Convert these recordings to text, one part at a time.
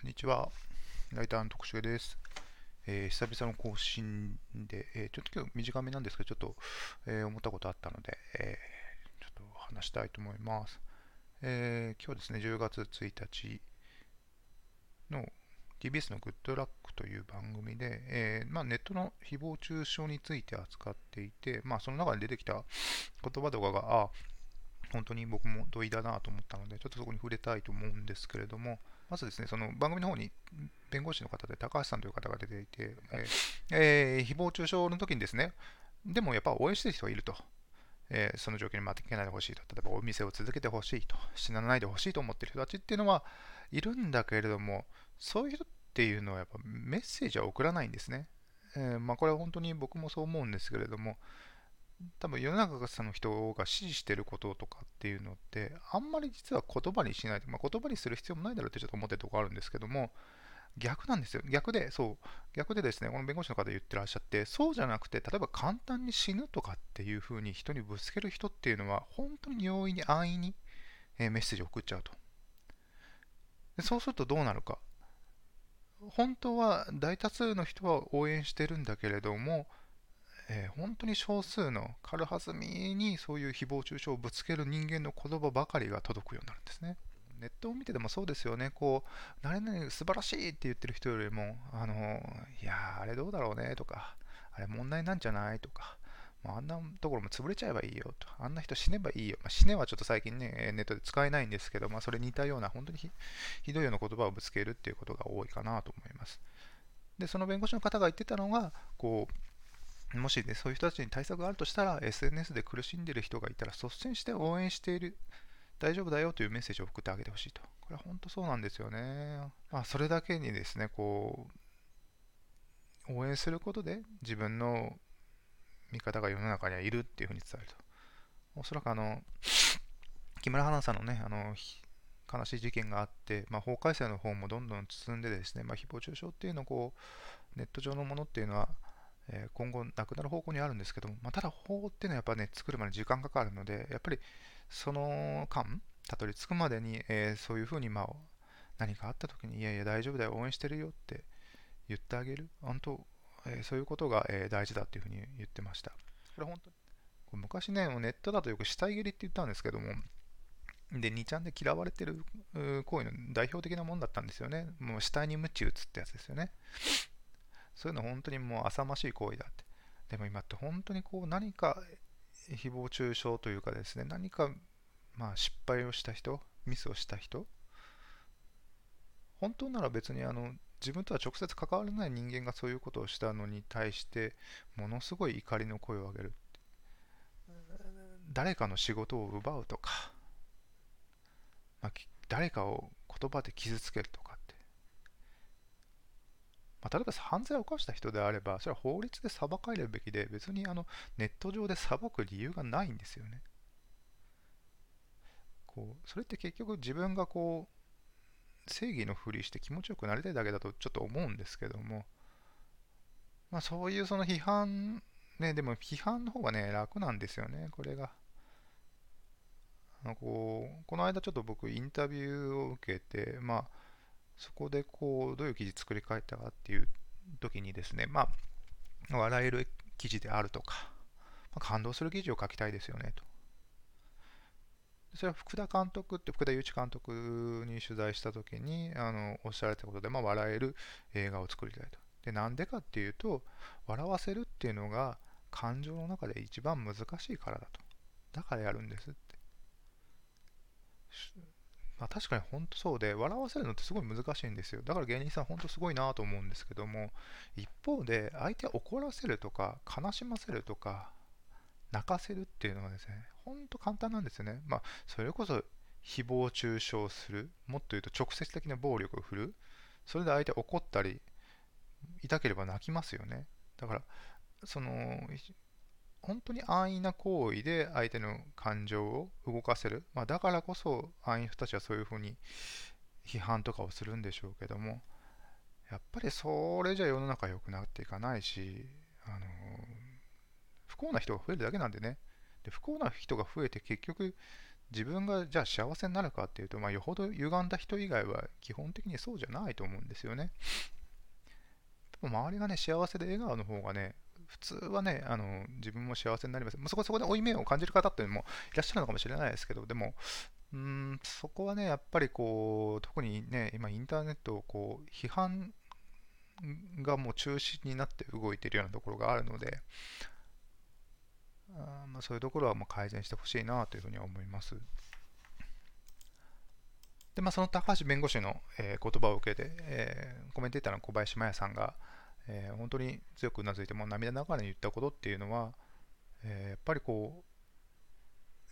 こんにちは。ライターの特集です。えー、久々の更新で、えー、ちょっと今日短めなんですけど、ちょっと、えー、思ったことあったので、えちょっと話したいと思います。え今日ですね、10月1日の TBS のグッドラックという番組で、えまあ、ネットの誹謗中傷について扱っていて、まあ、その中で出てきた言葉とかが、あ本当に僕も同意だなと思ったので、ちょっとそこに触れたいと思うんですけれども、まずですね、その番組の方に弁護士の方で高橋さんという方が出ていて、えー、誹謗中傷の時にですね、でもやっぱ応援してる人がいると。えー、その状況に負けないでほしいと。例えばお店を続けてほしいと。死なないでほしいと思ってる人たちっていうのはいるんだけれども、そういう人っていうのはやっぱメッセージは送らないんですね。えー、まあ、これは本当に僕もそう思うんですけれども、多分世の中の人が支持してることとかっていうのってあんまり実は言葉にしない、まあ、言葉にする必要もないだろうってちょっと思ってるとこあるんですけども逆なんですよ。逆でそう。逆でですねこの弁護士の方言ってらっしゃってそうじゃなくて例えば簡単に死ぬとかっていうふうに人にぶつける人っていうのは本当に容易に安易に、えメッセージを送っちゃうと。でそうするとどうなるか。本当は大多数の人は応援してるんだけれどもえー、本当に少数の軽はずみにそういう誹謗中傷をぶつける人間の言葉ばかりが届くようになるんですね。ネットを見ててもそうですよね。こう、何々素晴らしいって言ってる人よりも、あの、いやあれどうだろうねとか、あれ問題なんじゃない？とか、まあ、あんなところも潰れちゃえばいいよと。あんな人死ねばいいよ。まあ、死ねはちょっと最近ね、ネットで使えないんですけど、まあ、それに似たような、本当にひどいような言葉をぶつけるっていうことが多いかなと思います。で、その弁護士の方が言ってたのが、こう、もしね、そういう人たちに対策があるとしたら、SNS で苦しんでいる人がいたら率先して応援している、大丈夫だよというメッセージを送ってあげてほしいと。これは本当そうなんですよね。まあ、それだけにですね、こう、応援することで自分の味方が世の中にはいるっていうふうに伝えると。おそらくあの、木村花さんのね、あの、悲しい事件があって、まあ、法改正の方もどんどん進んでですね、まあ、誹謗中傷っていうのをこう、ネット上のものっていうのは、え今後なくなる方向にあるんですけども、まあ、ただ法っていうのはやっぱね、作るまで時間かかるので、やっぱりその間、たどり着くまでに、えー、そういうふうに、まあ、何かあった時に、いやいや大丈夫だよ、応援してるよって言ってあげる。本当、えー、そういうことが、えー、大事だっていうふうに言ってました。これ本当昔ね、ネットだとよく死体蹴りって言ったんですけども、で、2ちゃんで嫌われてる行為の代表的なもんだったんですよね。もう死体に鞭打つってやつですよね。そういうの本当にもう浅ましい行為だって。でも今って本当にこう何か誹謗中傷というかですね、何かまあ失敗をした人、ミスをした人、本当なら別にあの自分とは直接関わらない人間がそういうことをしたのに対してものすごい怒りの声を上げる誰かの仕事を奪うとか、まあ、誰かを言葉で傷つけるとかまあ、例えば犯罪を犯した人であれば、それは法律で裁かれるべきで、別にあのネット上で裁く理由がないんですよね。こうそれって結局自分がこう正義のふりして気持ちよくなりたいだけだとちょっと思うんですけども、まあ、そういうその批判、ね、でも批判の方がね、楽なんですよね、これが。あのこうこの間ちょっと僕インタビューを受けて、まあ、そこでこう、どういう記事作り変えたかっていう時にですね、まあ、笑える記事であるとか、まあ、感動する記事を書きたいですよねと。それは福田監督って福田雄一監督に取材した時にあのおっしゃられたことで、まあ、笑える映画を作りたいと。で、なんでかっていうと、笑わせるっていうのが感情の中で一番難しいからだと。だからやるんですって。まあ、確かに本当そうで、笑わせるのってすごい難しいんですよ。だから芸人さん本当すごいなと思うんですけども、一方で相手を怒らせるとか、悲しませるとか、泣かせるっていうのはですね、本当簡単なんですよね。まあ、それこそ誹謗中傷する、もっと言うと直接的な暴力を振る、それで相手怒ったり、痛ければ泣きますよね。だから、その、本当に安易な行為で相手の感情を動かせる、まあ、だからこそ安易な人たちはそういうふうに批判とかをするんでしょうけどもやっぱりそれじゃ世の中良くなっていかないしあの不幸な人が増えるだけなんでねで不幸な人が増えて結局自分がじゃあ幸せになるかっていうと、まあ、よほど歪んだ人以外は基本的にそうじゃないと思うんですよね。でも周りがね、幸せで笑顔の方がね、普通はね、あの自分も幸せになります。そこそこで負い目を感じる方っていうのもいらっしゃるのかもしれないですけど、でも、うん、そこはね、やっぱりこう、特にね、今インターネットを、こう、批判がもう中心になって動いているようなところがあるので、あまあ、そういうところはもう改善してほしいなというふうには思います。で、まあ、その高橋弁護士の、えー、言葉を受けて、えー、コメンテーターの小林麻也さんが、えー、本当に強くうなずいても涙ながらに言ったことっていうのは、えやっぱりこ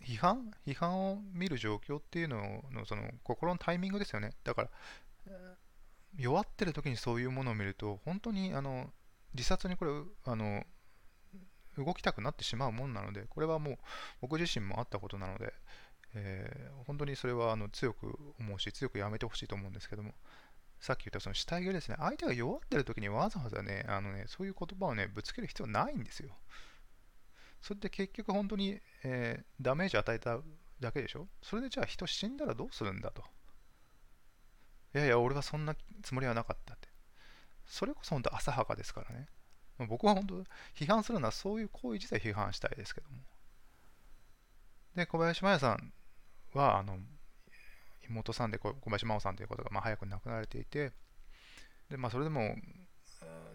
う批判批判を見る状況っていうののその心のタイミングですよね。だから弱ってる時にそういうものを見ると本当にあの自殺にこれあの動きたくなってしまうもんなのでこれはもう僕自身もあったことなので、えー、本当にそれはあの強く思うし強くやめてほしいと思うんですけどもさっき言ったその死体がですね相手が弱ってる時にわざわざねあのねそういう言葉をねぶつける必要ないんですよそれで結局本当に、えー、ダメージ与えただけでしょ？それでじゃあ人死んだらどうするんだといやいや、俺はそんなつもりはなかったって。それこそ本当浅はかですからね。僕は本当、批判するのはそういう行為自体批判したいですけども。で、小林麻也さんは、あの、妹さんで小林真央さんということが、まあ、早く亡くなられていて、で、まあ、それでも、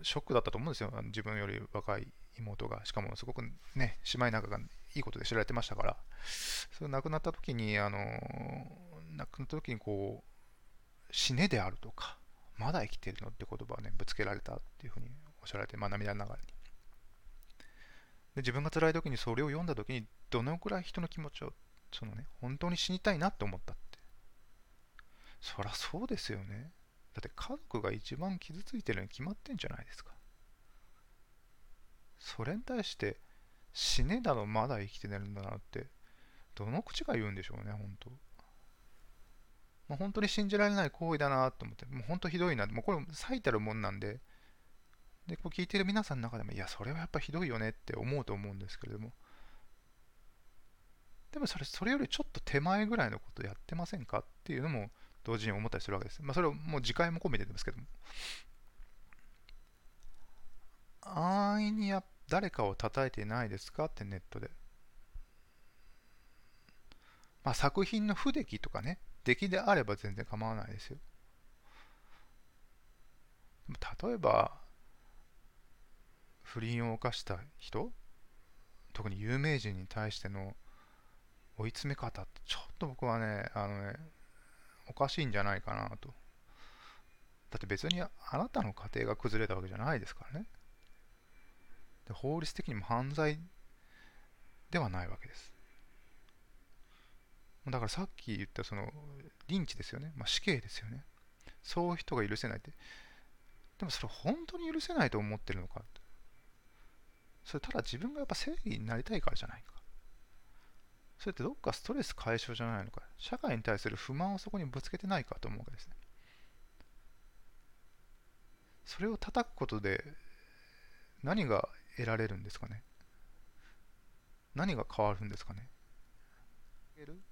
ショックだったと思うんですよ。自分より若い妹が。しかも、すごくね、姉妹仲がいいことで知られてましたから、それ亡くなった時に、あの、亡くなった時にこう、死ねであるとか、まだ生きてるのって言葉をね、ぶつけられたっていうふうにおっしゃられて、まあ涙ながらに。で自分が辛い時にそれを読んだ時に、どのくらい人の気持ちを、そのね、本当に死にたいなって思ったっ。そりゃそうですよね。だって家族が一番傷ついてるに決まってんじゃないですか。それに対して死ねだろまだ生きてるんだなってどの口が言うんでしょうね本当もう本当に信じられない行為だなと思って、もう本当ひどいな、もうこれ最たるもんなんで、で、こう聞いてる皆さんの中でも、いや、それはやっぱひどいよねって思うと思うんですけれども、でもそれ、それよりちょっと手前ぐらいのことやってませんかっていうのも同時に思ったりするわけです。まあ、それをもう次回も込めてですけども。安易にや誰かを叩いてないですかってネットで。まあ、作品の不出来とかね、出来であれば全然構わないですよ。例えば、不倫を犯した人特に有名人に対しての追い詰め方ってちょっと僕はね、あのね、おかしいんじゃないかなと。だって別にあなたの家庭が崩れたわけじゃないですからね。で法律的にも犯罪ではないわけです。だからさっき言ったそのリンチですよね。まあ、死刑ですよね。そういう人が許せないって。でもそれ本当に許せないと思ってるのかそれただ自分がやっぱ正義になりたいからじゃないか。それってどっかストレス解消じゃないのか？社会に対する不満をそこにぶつけてないかと思うわけですね。それを叩くことで何が得られるんですかね？何が変わるんですかね？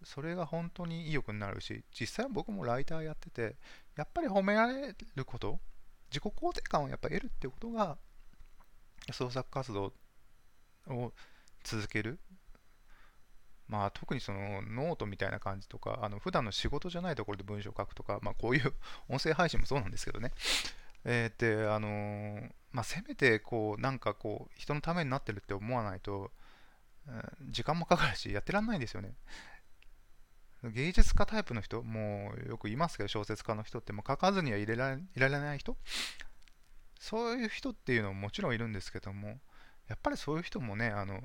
それが本当に意欲になるし実際僕もライターやっててやっぱり褒められること自己肯定感をやっぱ得るってことが創作活動を続けるまあ特にそのノートみたいな感じとかあの普段の仕事じゃないところで文章を書くとかまあこういう音声配信もそうなんですけどね。えー、であのー、まあせめてこうなんかこう人のためになってるって思わないと時間もかかるしやってらんないんですよね。芸術家タイプの人、もうよくいますけど、小説家の人ってもう書かずにはいられない人、そういう人っていうのももちろんいるんですけども、やっぱりそういう人もね、あの、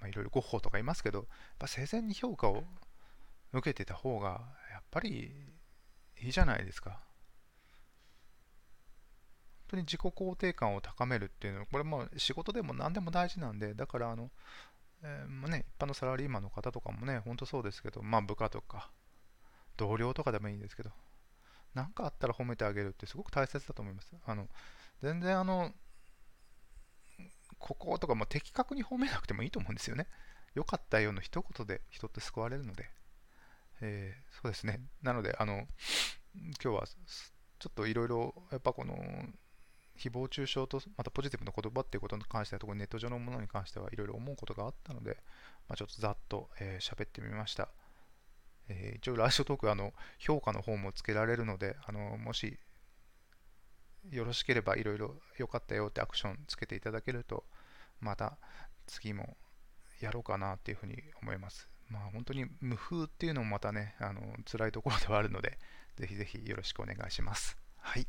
まあ、いろいろゴッホとかいますけど、やっぱ生前に評価を受けてた方が、やっぱりいいじゃないですか。本当に自己肯定感を高めるっていうのは、これも仕事でも何でも大事なんで、だからあの、えー、まあね、一般のサラリーマンの方とかもね、ほんとそうですけど、まあ部下とか、同僚とかでもいいんですけど、何かあったら褒めてあげるってすごく大切だと思います。あの、全然あの、こことかも的確に褒めなくてもいいと思うんですよね。良かったよの一言で人って救われるので、えー、そうですね。なので、あの、今日はちょっといろいろ、やっぱこの、誹謗中傷とまたポジティブな言葉っていうことに関しては、特にネット上のものに関してはいろいろ思うことがあったので、まあ、ちょっとざっと喋、えー、ってみました。えー、一応、ラジオトークあの評価の方もつけられるので、あのもしよろしければいろいろ良かったよってアクションつけていただけると、また次もやろうかなっていうふうに思います。まあ本当に無風っていうのもまたね、あの辛いところではあるので、ぜひぜひよろしくお願いします。はい。